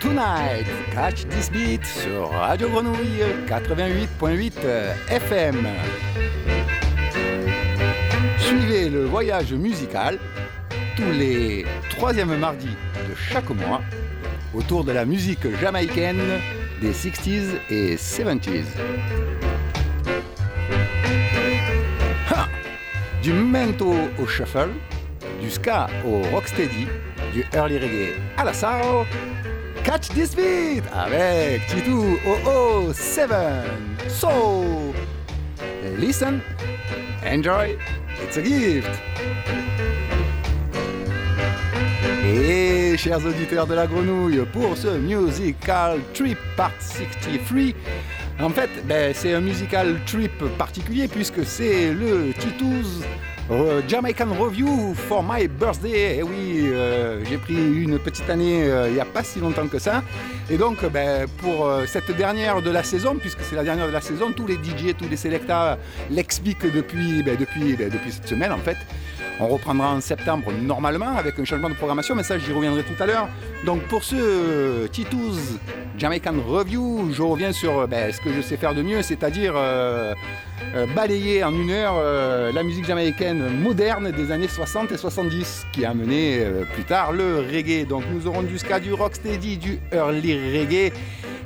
Tonight, catch this beat sur Radio Grenouille 88.8 FM. Suivez le voyage musical tous les troisièmes mardis de chaque mois autour de la musique jamaïcaine des 60s et 70s. Du mento au shuffle, du ska au rocksteady, du early reggae à la soul. Catch this beat avec Titu 007. So, listen, enjoy, it's a gift. Et chers auditeurs de la grenouille, pour ce musical trip part 63, en fait, ben, c'est un musical trip particulier puisque c'est le Tito's Jamaican Review for my birthday. Eh oui, euh, j'ai pris une petite année euh, il n'y a pas si longtemps que ça. Et donc, ben, pour cette dernière de la saison, puisque c'est la dernière de la saison, tous les DJ, tous les selectas l'expliquent depuis, ben, depuis, ben, depuis cette semaine en fait. On reprendra en septembre normalement avec un changement de programmation, mais ça j'y reviendrai tout à l'heure. Donc pour ce Tito's Jamaican Review, je reviens sur ce que je sais faire de mieux, c'est-à-dire euh, euh, balayer en une heure euh, la musique jamaïcaine moderne des années 60 et 70, qui a amené plus tard le reggae. Donc nous aurons du du rocksteady, du early reggae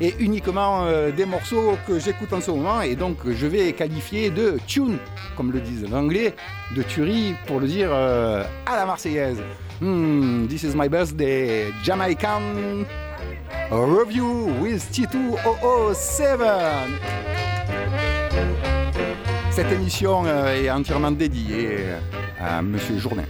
et uniquement des morceaux que j'écoute en ce moment et donc je vais qualifier de tune, comme le disent l'anglais, de tuerie pour le dire à la marseillaise. Hmm, this is my birthday, Jamaican Review with T2007. Cette émission euh, est entièrement dédiée à Monsieur Jourdain.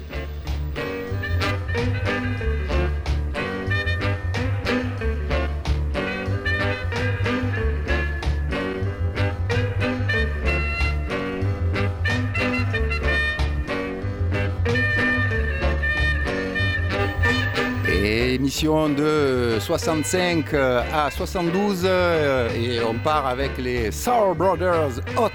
De 65 euh, à 72 euh, et on part avec les Sour Brothers Hot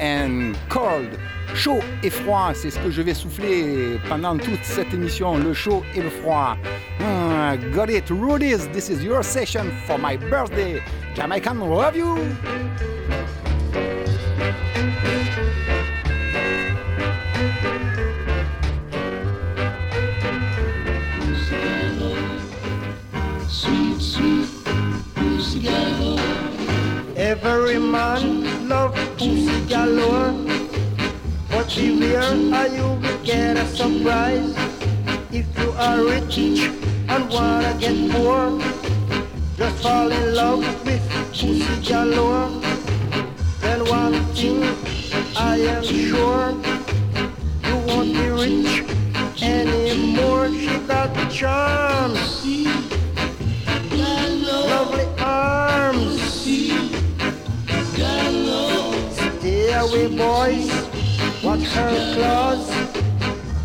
and Cold. Chaud et froid, c'est ce que je vais souffler pendant toute cette émission, le chaud et le froid. Ah, got it, Rudy's, this is your session for my birthday. Jamaican Review. Every man love pussy galore. But beware, or you will get a surprise. If you are rich and wanna get poor, just fall in love with pussy galore. Then one thing I am sure, you won't be rich anymore. She got the charms, lovely away, boys. Watch her claws.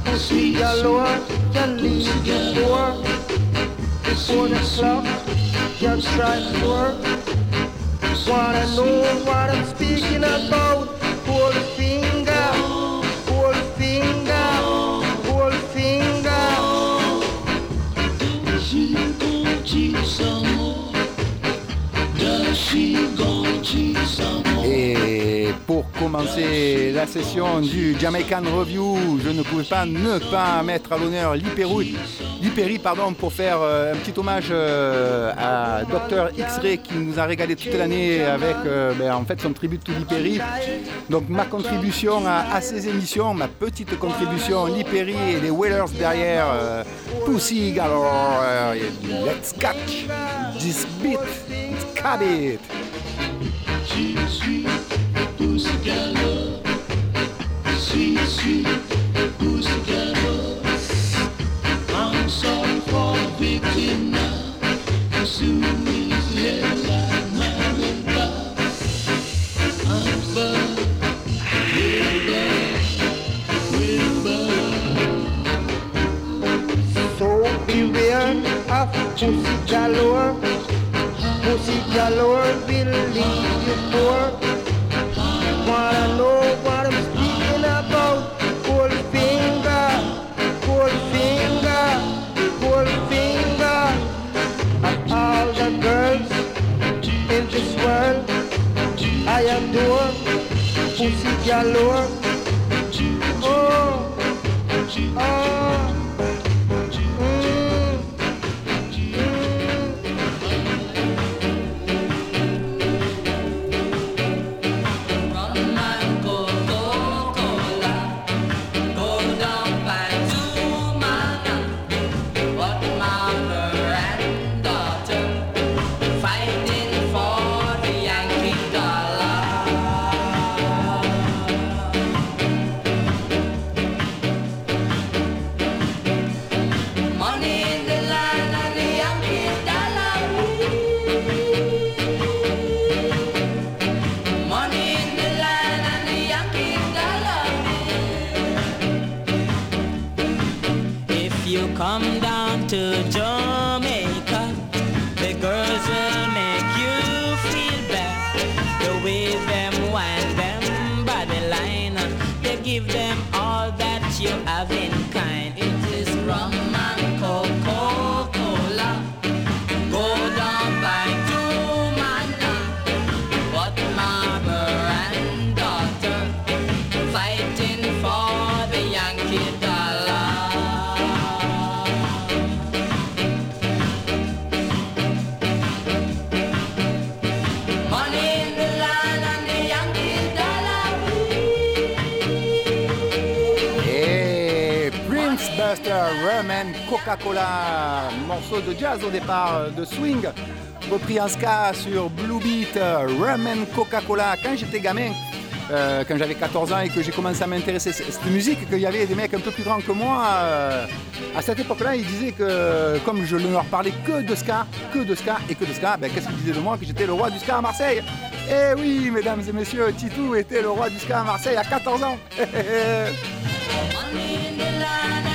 Pussy galore can leave you poor. Before the clock can strike four. Wanna know what I'm speaking about? Pull pour commencer la session du Jamaican Review, je ne pouvais pas ne pas mettre à l'honneur Lipéry, pardon, pour faire euh, un petit hommage euh, à Dr X-Ray qui nous a régalé toute l'année avec euh, ben, en fait son tribut to Lipéry. Donc ma contribution à, ces émissions, ma petite contribution Lipéry et les Whalers derrière Pussy Galore. let's catch this beat, let's cut it. Galore will leave you poor. Wanna know what I'm galore. Oh, Coca-Cola, morceau de jazz au départ, euh, de swing, repris en ska sur Blue Beat, euh, Rum and Coca-Cola. Quand j'étais gamin, euh, quand j'avais 14 ans et que j'ai commencé à m'intéresser à cette musique, qu'il y avait des mecs un peu plus grands que moi, à cette époque-là, ils disaient que comme je ne leur parlais que de ska, que de ska et que de ska, ben, qu'est-ce qu'ils disaient de moi? Que j'étais le roi du ska à Marseille. Eh oui, mesdames et messieurs, Titou était le roi du ska à Marseille à 14 ans.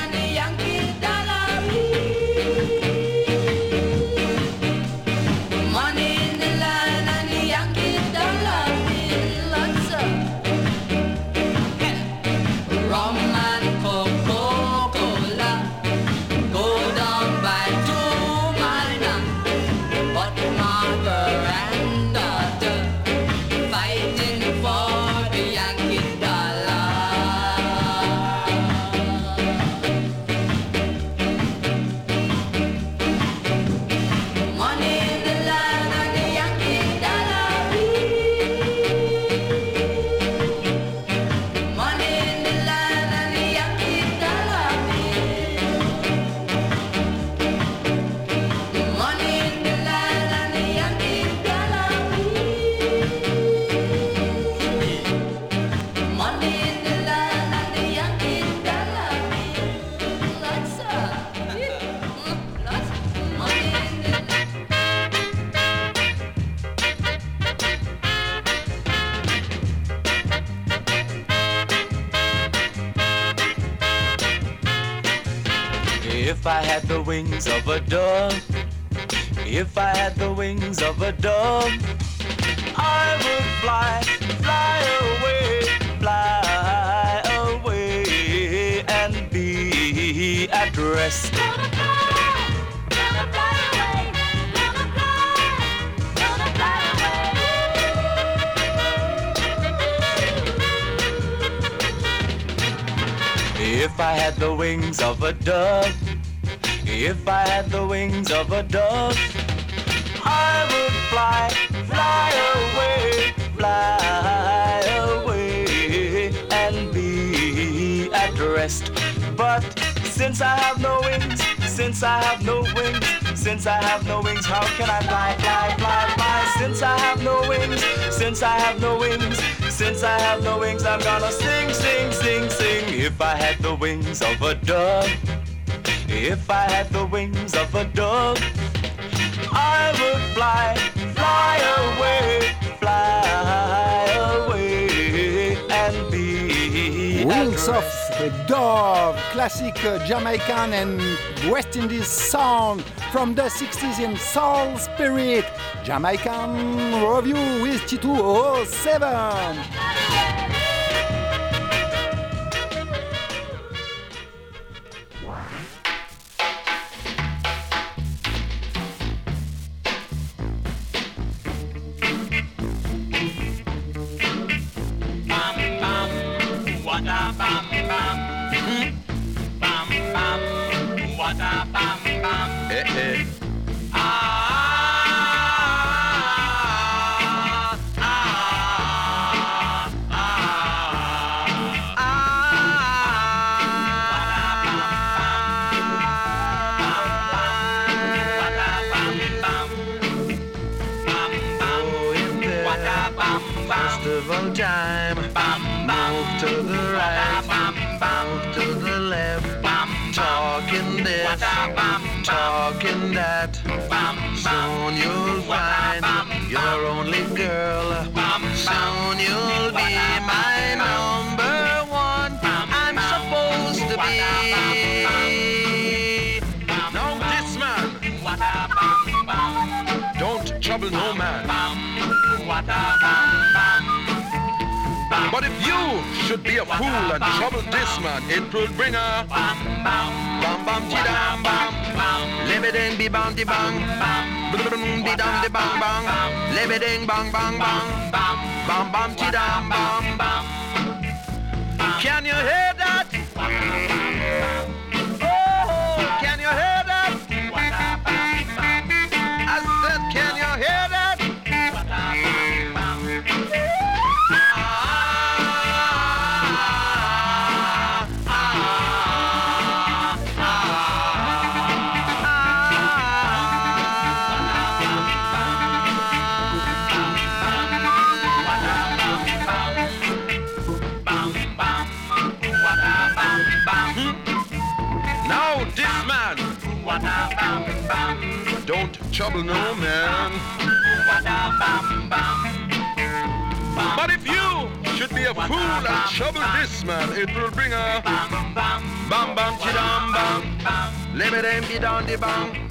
since I have no wings, since I have no wings, how can I fly, fly, fly, fly? Since I have no wings, since I have no wings, since I have no wings, I'm gonna sing, sing, sing, sing. If I had the wings of a dove. If I had the wings of a dove, I would fly, fly away, fly away and be. Wings of a Dove, classic uh, Jamaican and West Indies sound from the 60s in soul spirit. Jamaican Review with oh two o seven. Bang bang bang, bam bam ti dam bam. Trouble no man. But if you should be a fool and trouble this man, it will bring a bam bam chidam bam, limit and be down the bang,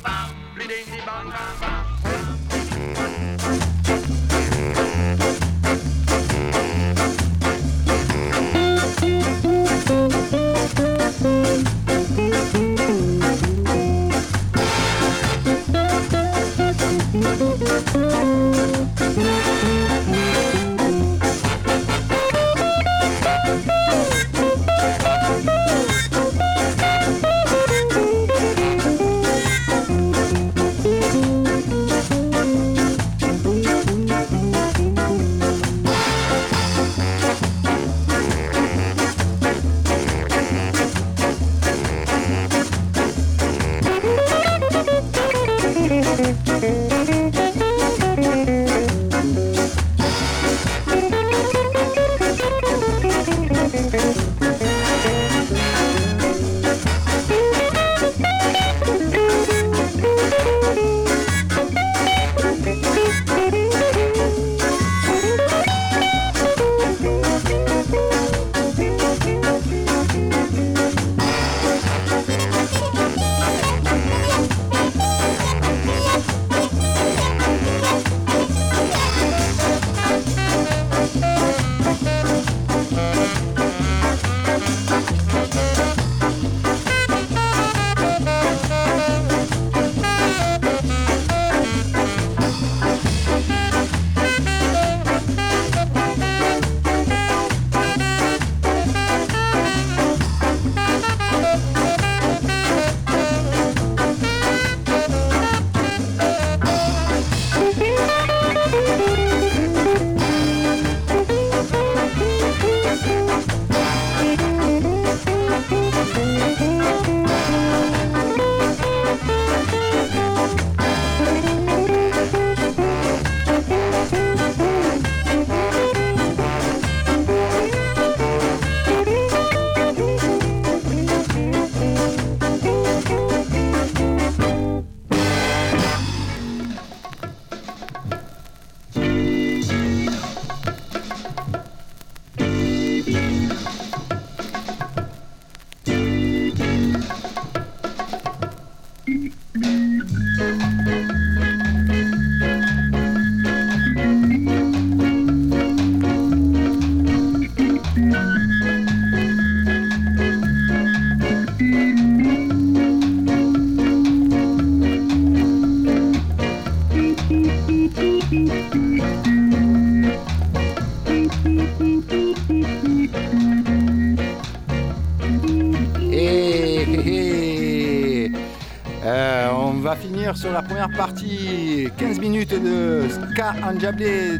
ska de,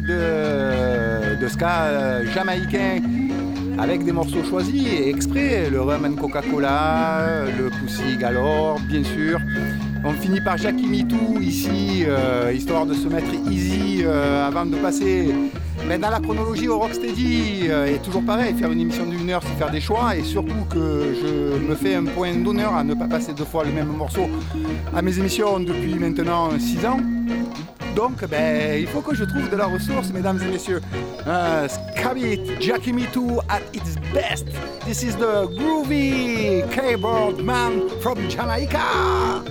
de ska jamaïcain, avec des morceaux choisis et exprès, le rum and Coca-Cola, le Pussy Galore, bien sûr. On finit par Jackie Mitou ici, euh, histoire de se mettre easy euh, avant de passer Mais dans la chronologie au Rocksteady, euh, est toujours pareil, faire une émission c'est des choix, et surtout que je me fais un point d'honneur à ne pas passer deux fois le même morceau à mes émissions depuis maintenant six ans. Donc, ben, il faut que je trouve de la ressource, mesdames et messieurs. Uh, Scabit, Jackie Me Too at its best. This is the groovy keyboard man from Jamaica.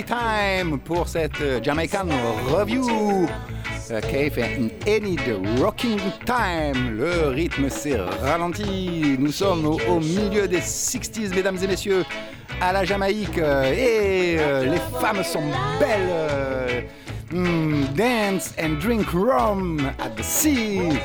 Time pour cette euh, Jamaican Review euh, fait une Any Rocking Time. Le rythme s'est ralenti. Nous sommes au, milieu des 60s, mesdames et messieurs, à la Jamaïque. Euh, et les femmes sont belles. Hmm, dance and drink rum at the sea.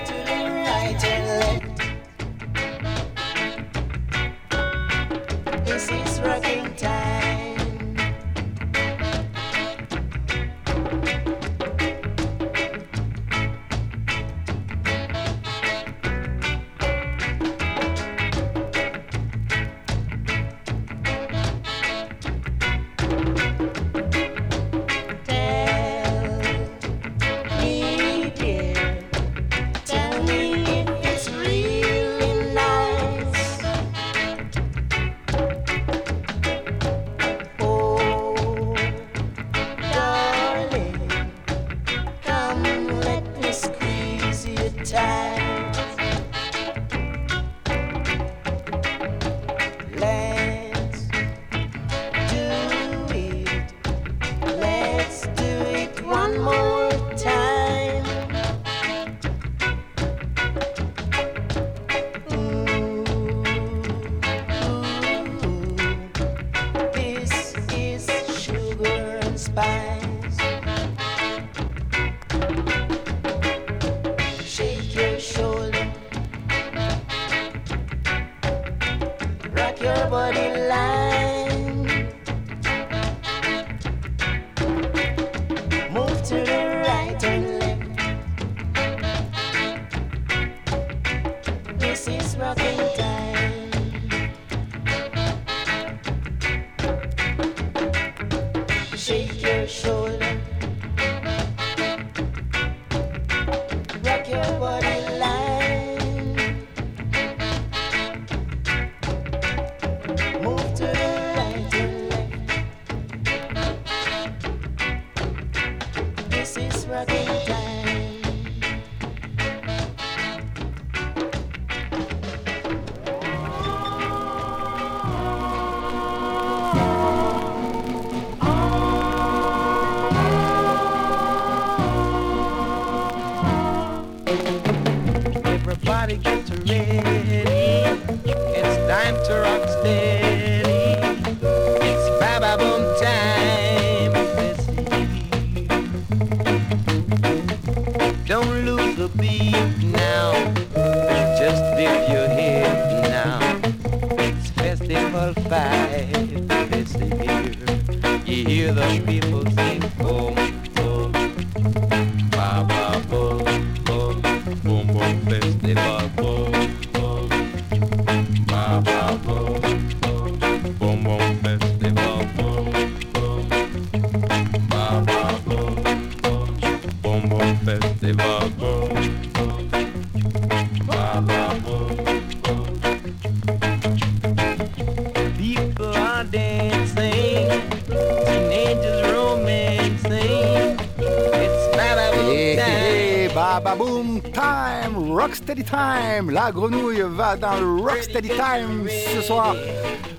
Rocksteady Time. La grenouille va dans le Rocksteady Time ce soir.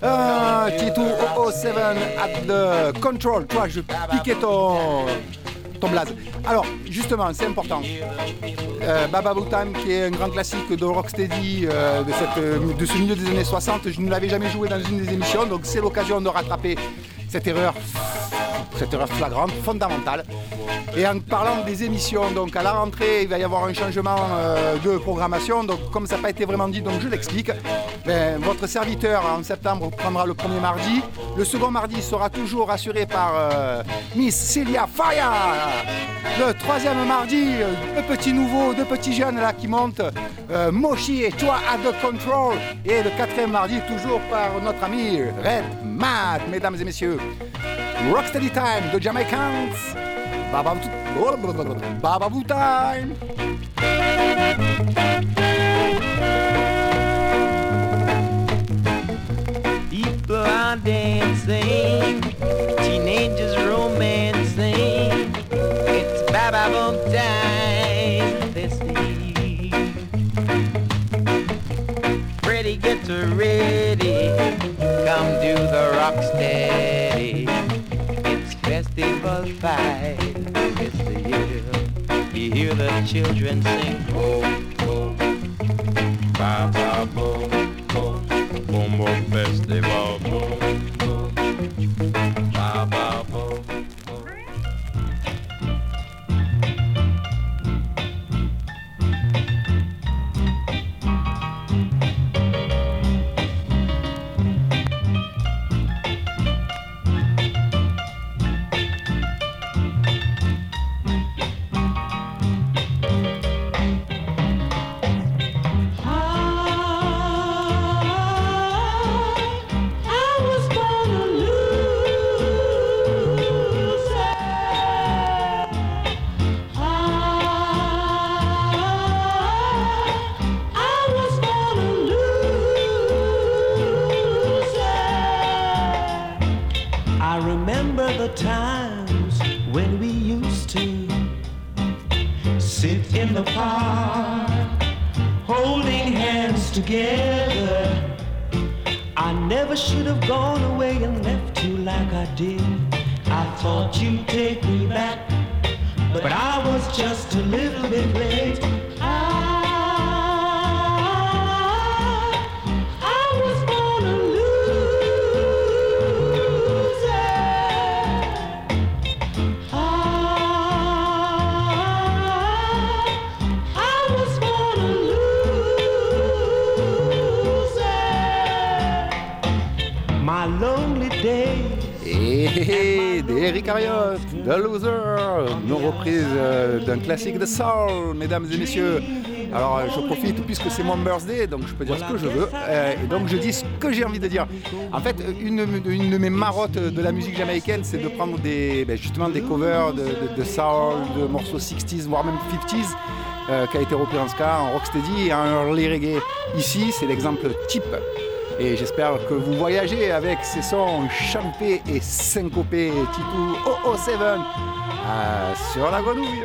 Euh, Titou 007 at the control. Toi, je piquais ton, ton blaze. Alors, justement, c'est important. Euh, Baba Time, qui est un grand classique de Rocksteady euh, de, de ce milieu des années 60, je ne l'avais jamais joué dans une des émissions, donc c'est l'occasion de rattraper cette erreur cette erreur flagrante, fondamentale. Et en parlant des émissions, donc à la rentrée, il va y avoir un changement euh, de programmation. Donc comme ça n'a pas été vraiment dit, donc je l'explique. Ben, votre serviteur en septembre prendra le premier mardi. Le second mardi sera toujours assuré par euh, Miss Celia Faya. Le troisième mardi, euh, deux petits nouveaux, deux petits jeunes là qui montent, Moshi et toi à The Control. Et le quatrième mardi, toujours par notre ami Red Matt, mesdames et messieurs. Rocksteady Time, The Jamaicans. Baba, Baba Boo Time. People are dancing, teenagers romancing. It's Baba Boom time. Let's see. Ready, get ready. Come do the rock steady. It's festival fight. It's the year. You hear the children sing. Boom, boom. Ba ba boom, boom. Boom boom festival. Boom, classique de soul, mesdames et messieurs. Alors euh, je profite puisque c'est mon birthday, donc je peux dire ce que je veux. euh, et donc je dis ce que j'ai envie de dire. En fait, une, de mes marottes de la musique jamaïcaine, c'est de prendre des, ben, justement des covers de, de- de soul, de morceaux 60s, voire même 50s, euh, qui a été repris en ska, en rocksteady et en early reggae. Ici, c'est l'exemple type. Et j'espère que vous voyagez avec ces sons champés et syncopés. Titou 007 euh, sur la grenouille.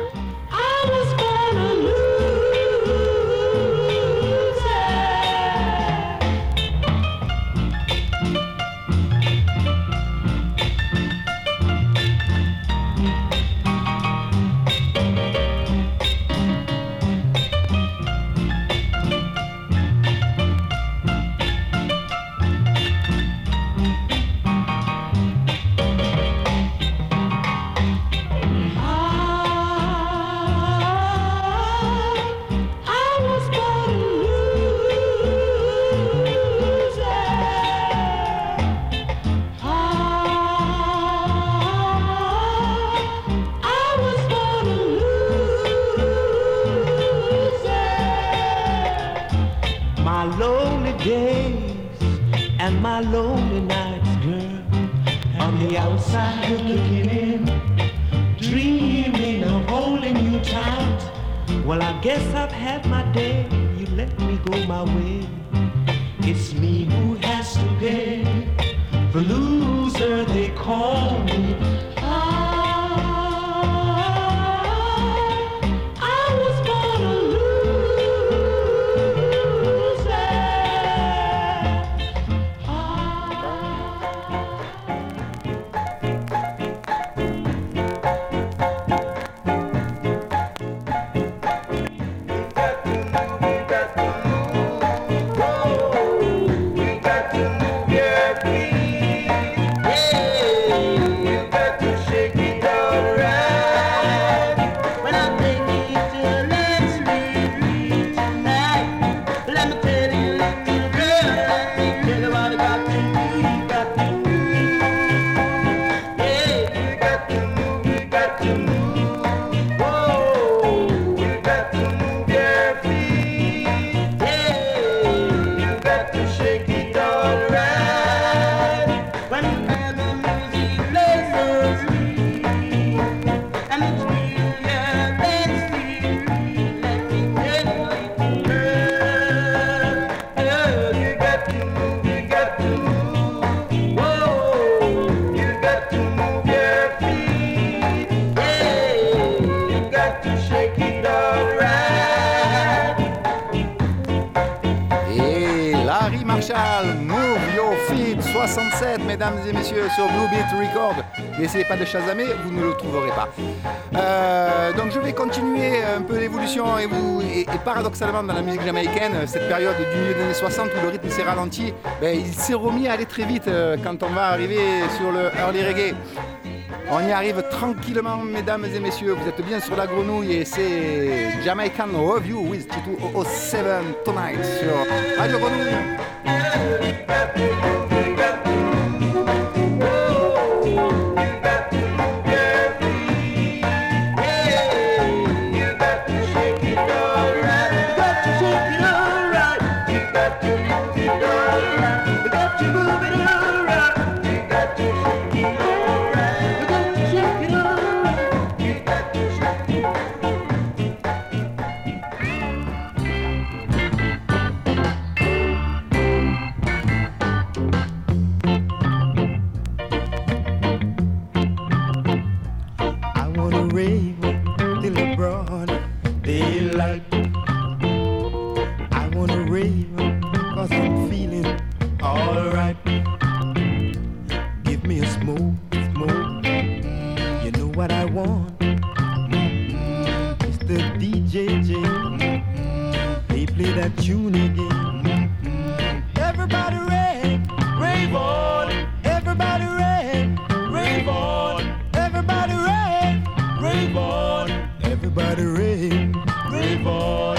Mesdames et messieurs, sur Blue Beat Record. N'essayez pas de chasamer, vous ne le trouverez pas. Euh, donc je vais continuer un peu l'évolution et, vous, et, paradoxalement dans la musique jamaïcaine, cette période du milieu des années 60 où le rythme s'est ralenti, ben, il s'est remis à aller très vite euh, quand on va arriver sur le early reggae. On y arrive tranquillement, mesdames et messieurs. Vous êtes bien sur la grenouille et c'est Jamaican Review with Titu 007 tonight sur Radio Grenouille. Tune again. Everybody rave, rave on. Everybody rave, rave on. Everybody rave, rave on. Everybody rave, rave on.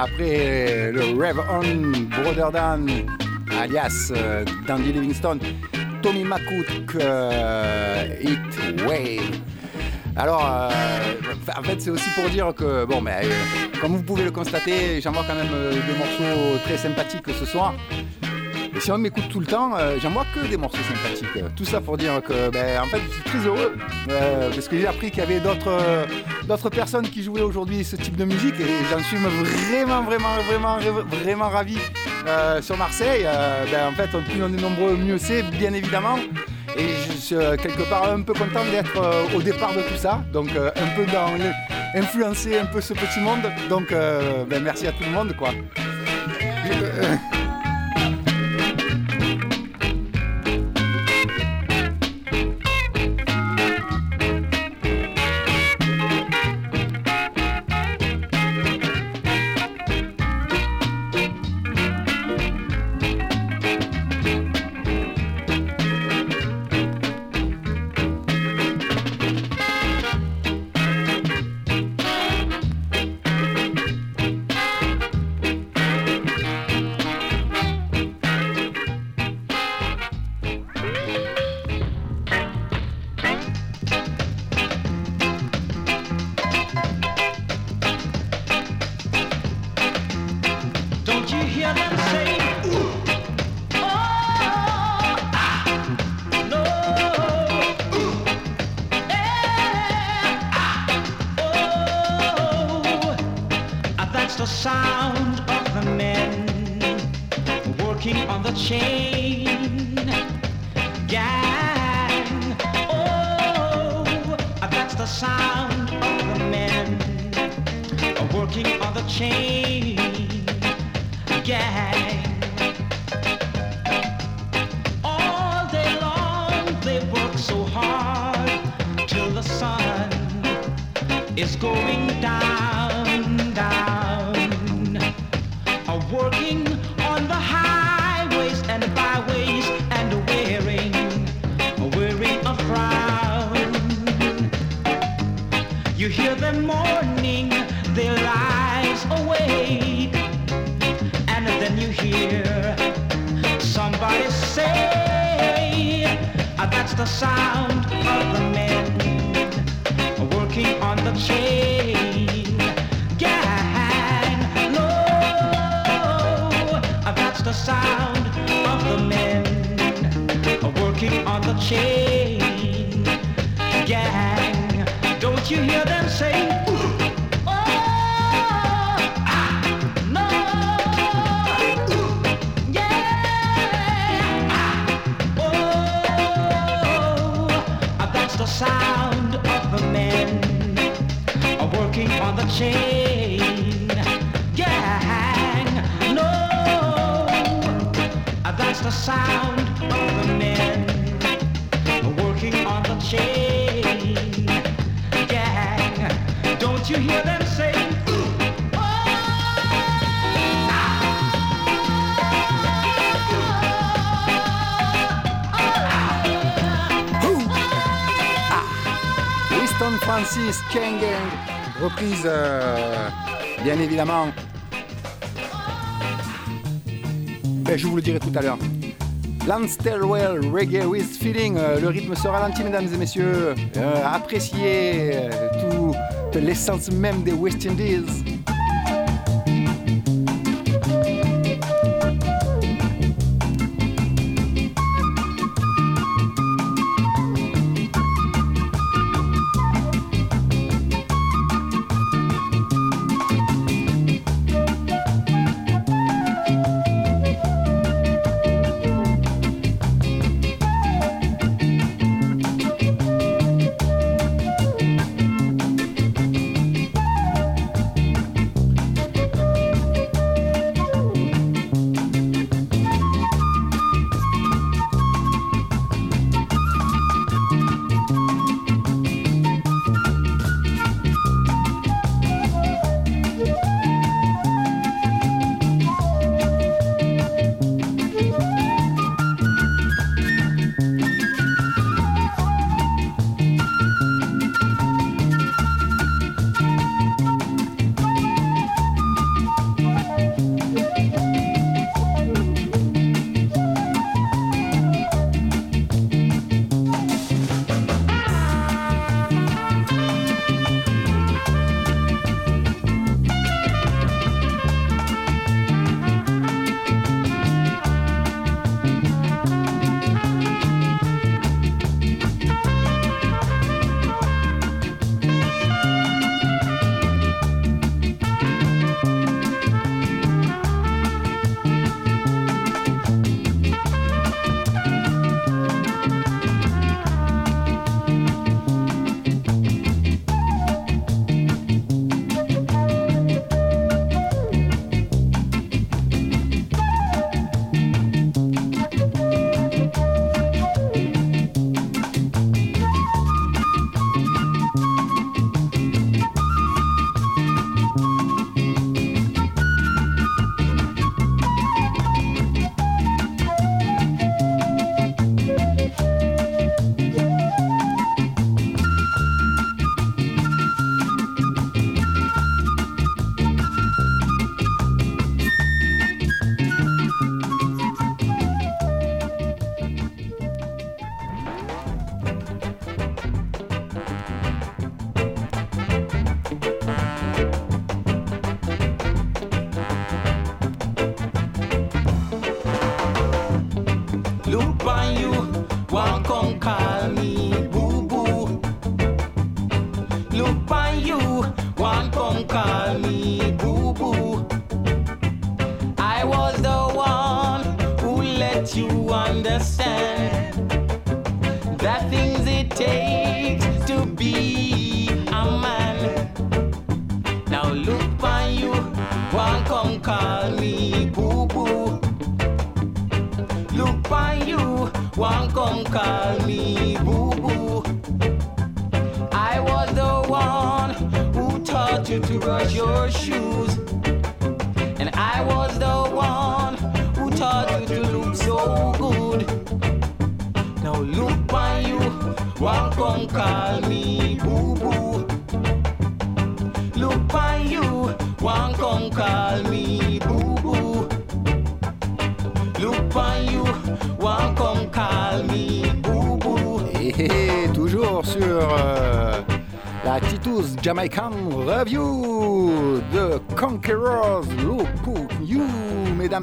Après le Rev On Brother Dan, alias euh, Dandy Livingstone, Tommy McCook, euh, It Wave. Alors, euh, en fait, c'est aussi pour dire que, bon, ben, euh, comme vous pouvez le constater, j'envoie quand même des morceaux très sympathiques ce soir. Et si on m'écoute tout le temps, euh, j'envoie que des morceaux sympathiques. Tout ça pour dire que, ben, en fait, je suis très heureux euh, parce que j'ai appris qu'il y avait d'autres, euh, d'autres personnes qui jouaient aujourd'hui ce type de musique et j'en suis vraiment, vraiment, vraiment, vraiment ravi. Euh, sur Marseille, ben, en fait, plus on est nombreux, mieux c'est, bien évidemment. Et je suis quelque part un peu content d'être au départ de tout ça, donc un peu dans influencer un peu ce petit monde. Donc ben, merci à tout le monde quoi. Is going down, down. Are working on the highways and byways and wearing, wearing a frown. You hear them mourning their lives away. And then you hear somebody say, "Ah, That's the sound of the on the chain gang. Don't you hear them say, "Ooh, oh, ah, no, ooh, yeah, ah, oh, ah, that's the sound of the men are working on the chain gang. No, ah, that's the sound Francis King Gang, reprise euh, bien évidemment. Ben, je vous le dirai tout à l'heure. Lance Stelwell, Reggae with Feeling, euh, le rythme se ralentit mesdames et messieurs, Euh, appréciez toute l'essence même des West Indies.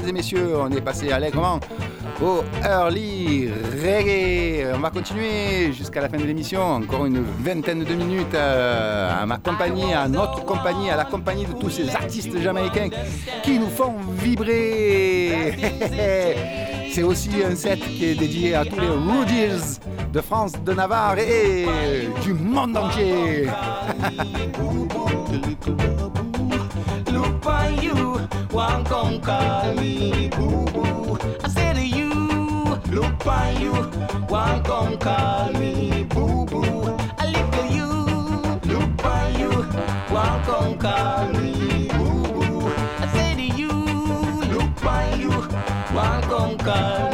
Et messieurs, on est passé allègrement au early reggae. On va continuer jusqu'à la fin de l'émission, encore une vingtaine de minutes euh, à ma compagnie, à notre compagnie, à la compagnie de tous ces artistes jamaïcains qui nous font vibrer. C'est aussi un set qui est dédié à tous les Rudies de France, de Navarre et du monde entier. On come call me boo boo. I say to you, look on you, one come call me boo boo. I look at you, look on you, one come call me boo boo. I say to you, look on you, one come call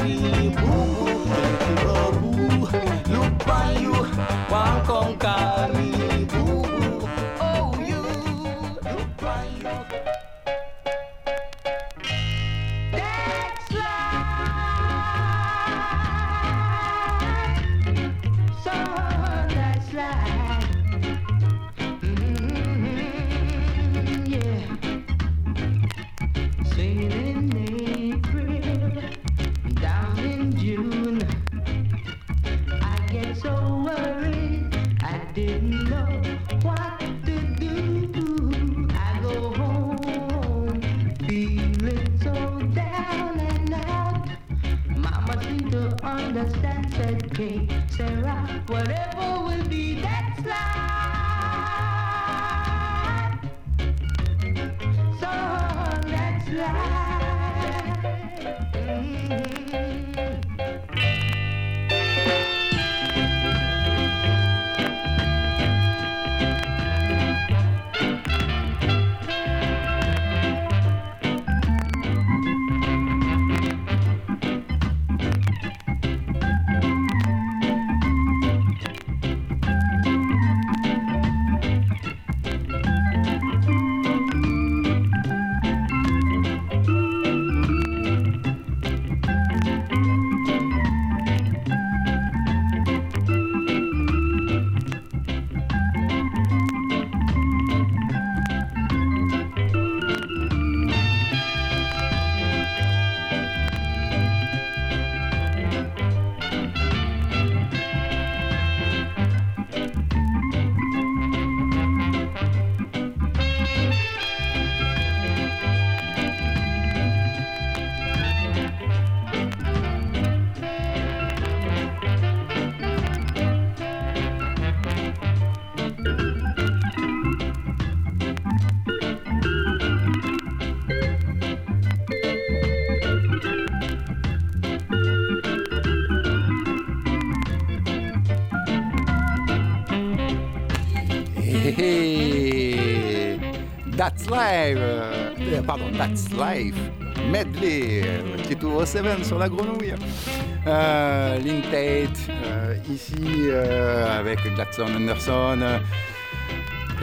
Live, euh, pardon, That's Life, medley, euh, qui est au 7 sur la grenouille. Euh, Tate, euh, ici euh, avec Gladson Anderson euh,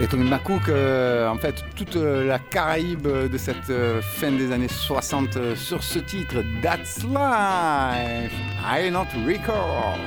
et Tommy McCook. euh, en fait, toute euh, la Caraïbe de cette euh, fin des années 60 euh, sur ce titre, That's Life, I Not Record.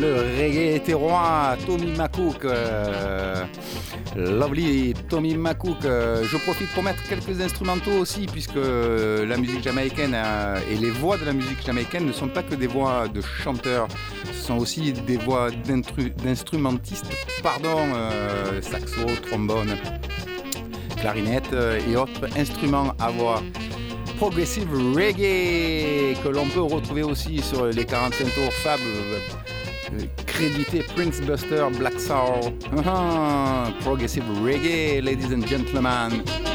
Le reggae terroir, Tommy McCook. euh, lovely Tommy McCook. Euh, je profite pour mettre quelques instrumentaux aussi, puisque la musique jamaïcaine euh, et les voix de la musique jamaïcaine ne sont pas que des voix de chanteurs, ce sont aussi des voix d'instru- d'instrumentistes, pardon, saxo, trombone, clarinette et autres instruments à voix progressive reggae que l'on peut retrouver aussi sur les 45 tours Fab crédité Prince Buster Black Soul. Ah, progressive reggae ladies and gentlemen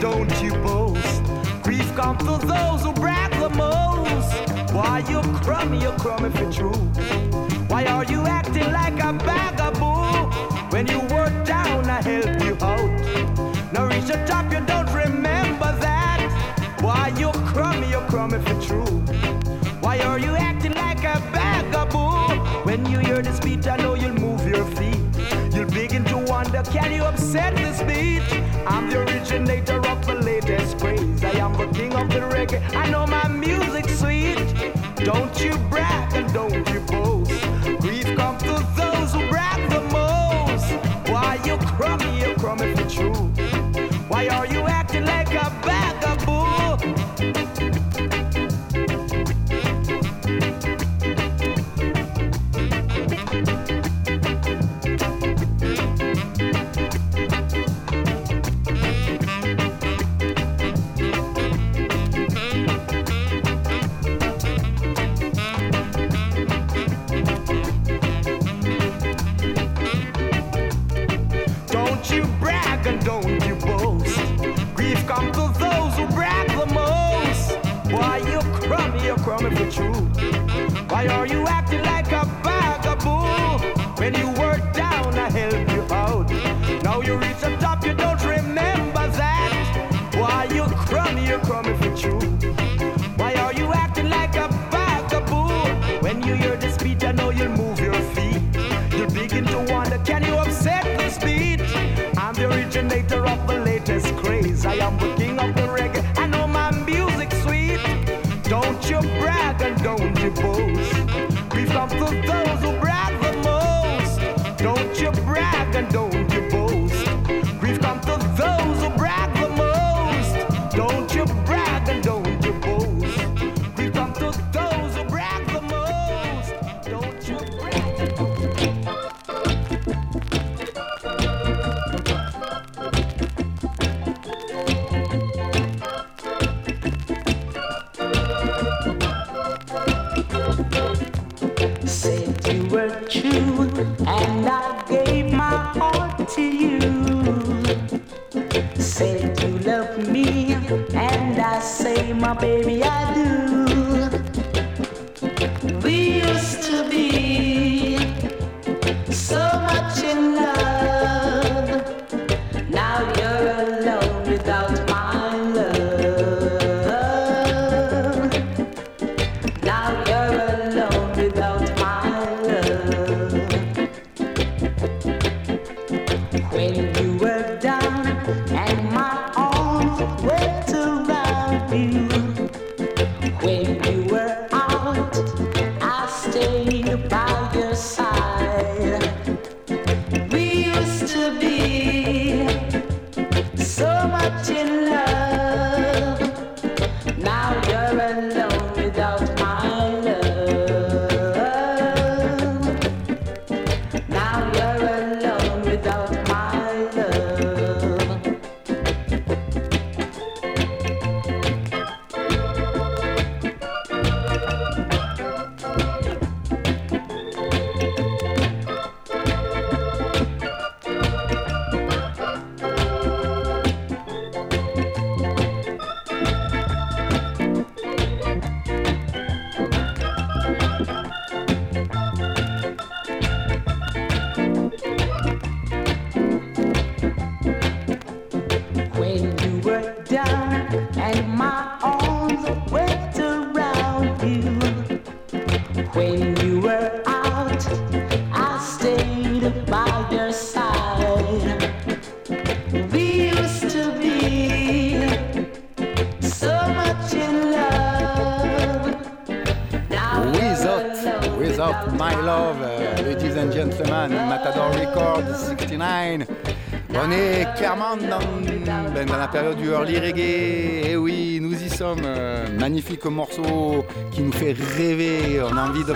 don't you boast. Grief comes to those who brag the most. Why you crummy, you crummy for true. Why are you acting like a vagabond? When you were down, I helped you out. Now reach the top, you don't remember that. Why you crummy, you crummy for true. Why are you acting like a vagabond? When you hear this beat, I know you'll move your feet. You'll begin to wonder, can you upset this beat? I'm the originator of the latest craze. I am the king of the reggae. I know my music's sweet. Don't you brag and don't you boast. Grief comes to those who brag the most. Why you crummy, you crummy for true. Why are you acting like for true. Why are you acting like a vagabond? When you were down, I helped you out. Now you reach the top, you don't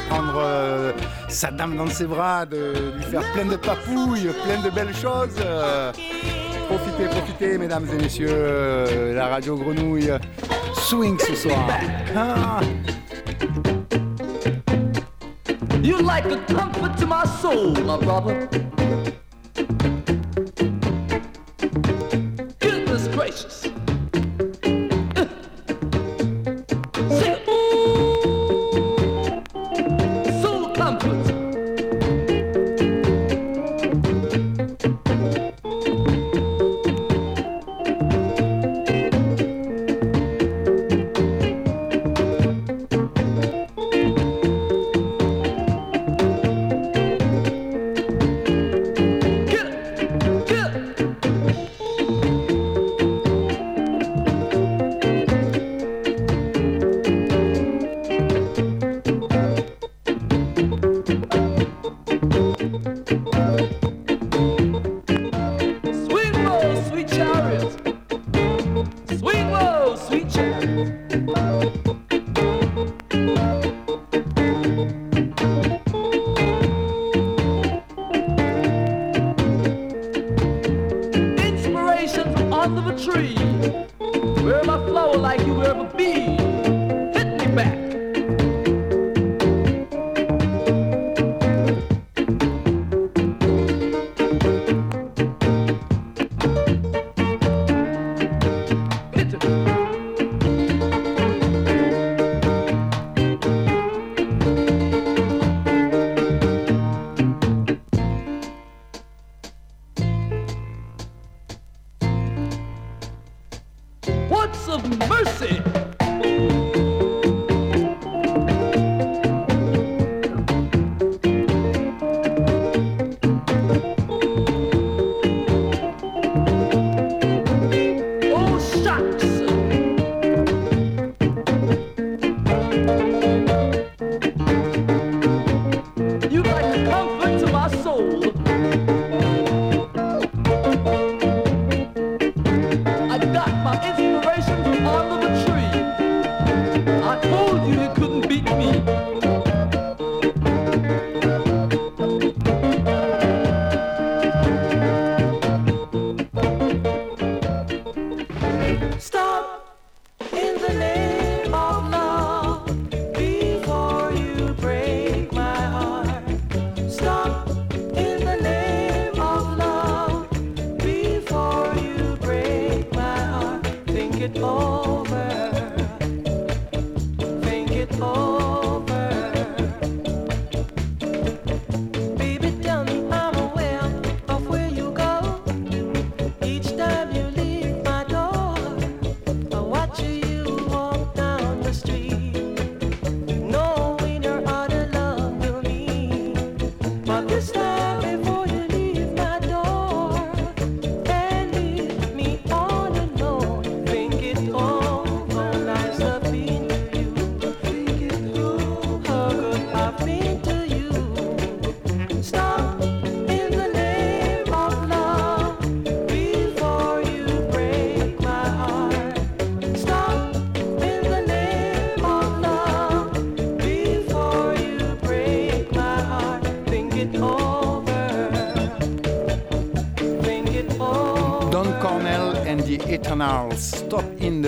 prendre euh, sa dame dans ses bras, de lui faire plein de papouilles, plein de belles choses. Profitez, profitez, mesdames et messieurs, euh, la radio grenouille swing ce soir. Ah. You like the comfort to my soul, my brother.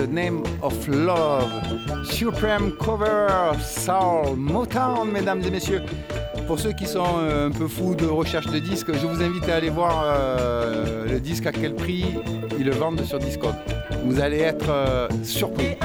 the Name of Love. Supreme Cover, Soul, Motown, mesdames et messieurs. Pour ceux qui sont euh, un peu fous de recherche de disques, je vous invite à aller voir euh, le disque à quel prix ils le vendent sur Discord. Vous allez être euh, surpris.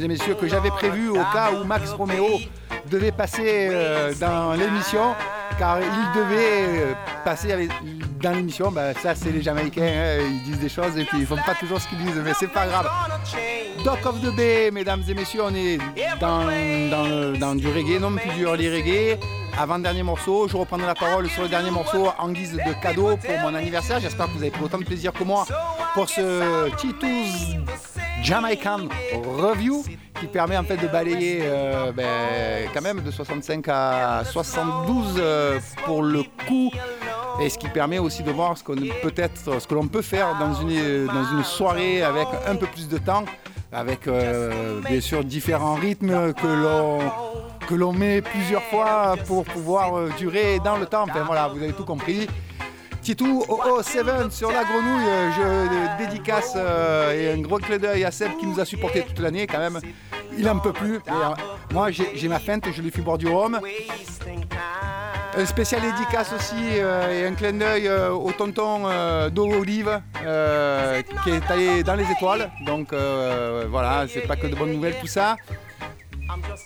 Mesdames et messieurs, que j'avais prévu au cas où Max Romeo devait passer euh, dans l'émission, car il devait euh, passer dans l'émission. Bah, ça, c'est les Jamaïcains, hein, ils disent des choses et puis ils font pas toujours ce qu'ils disent, mais c'est pas grave. Dock of the Bay, mesdames et messieurs, on est dans, dans, du reggae, non plus du early reggae. Avant-dernier morceau, je reprendrai la parole sur le dernier morceau en guise de cadeau pour mon anniversaire. J'espère que vous avez pris autant de plaisir que moi pour ce Tito's Jamaican Review qui permet en fait de balayer euh, ben, quand même de 65 à 72 euh, pour le coup et ce qui permet aussi de voir ce peut-être que l'on peut faire dans une, dans une soirée avec un peu plus de temps avec euh, bien sûr différents rythmes que l'on que l'on met plusieurs fois pour pouvoir durer dans le temps. Enfin voilà, vous avez tout compris. Titou OO7 sur la grenouille, euh, je euh, dédicace euh, et un gros clin d'œil à Seb qui nous a supporté toute l'année quand même. Il en peut plus. Moi j'ai ma feinte, je lui fais boire du rhum. Un spécial dédicace aussi et un clin d'œil au tonton euh, d'Olive euh, qui est allé dans les étoiles. Donc voilà, c'est pas que de bonnes nouvelles tout ça.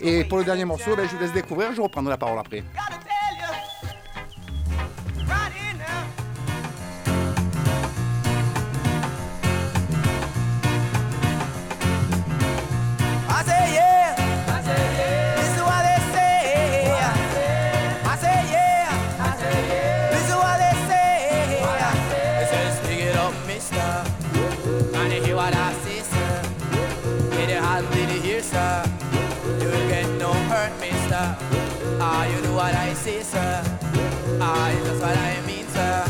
Et pour le dernier morceau, ben, je vous laisse découvrir, je reprendrai la parole après. Ah, you know what I say, sir. Ah, that's what I mean, sir.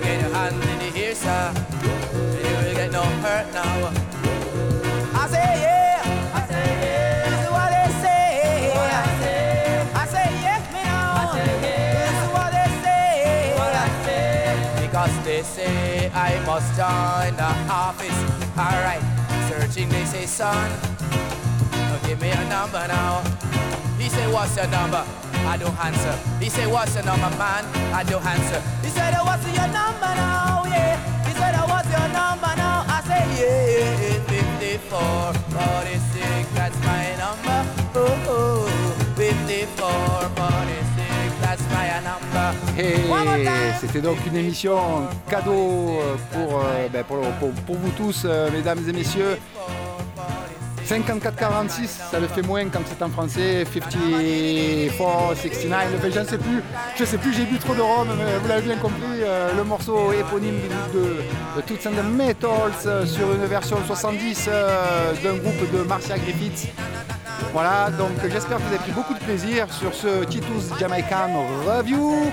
Get your hand in the ear, sir. You will get no hurt now. I say yeah. I say yeah. This is what they say. What I say. I say yes, me now. I say yeah. This is what they say. What I say. Because they say I must join the office. Alright. Searching, they say, son. Now give me a number now. He say, what's your number? I don't answer. He say, what's your number, man? I don't answer. He said, what's your number now? Yeah. He said, what's your number now? I say, yeah. 54, 46, that's my number. Oh, oh. 54, 46, that's my number. Et c'était donc une émission cadeau euh, pour, euh, ben, pour, pour- pour vous tous, euh, mesdames et messieurs. 54-46, ça le fait moins quand c'est en français. 54, 69, enfin, je sais plus. Je sais plus, j'ai bu trop de rhum, mais vous l'avez bien compris. euh, le morceau éponyme de, de Toots and the Metals euh, sur une version 70 euh, d'un groupe de Marcia Griffiths. Voilà, donc j'espère que vous avez pris beaucoup de plaisir sur ce Titus Jamaican Review.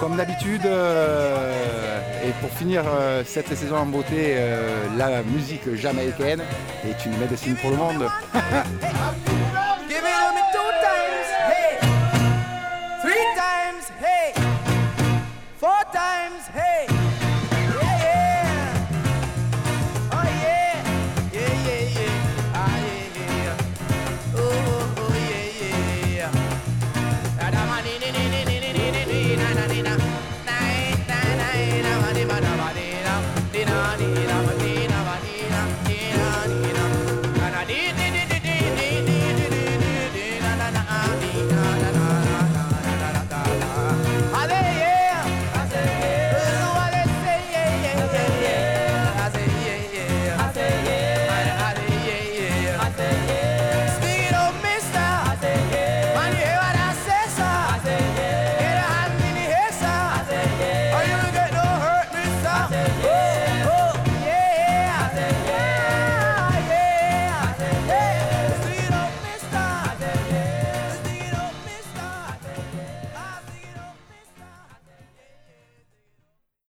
Comme d'habitude, euh, et pour finir euh, cette saison en beauté, euh, la musique jamaïcaine est une médecine pour le monde. Four hey!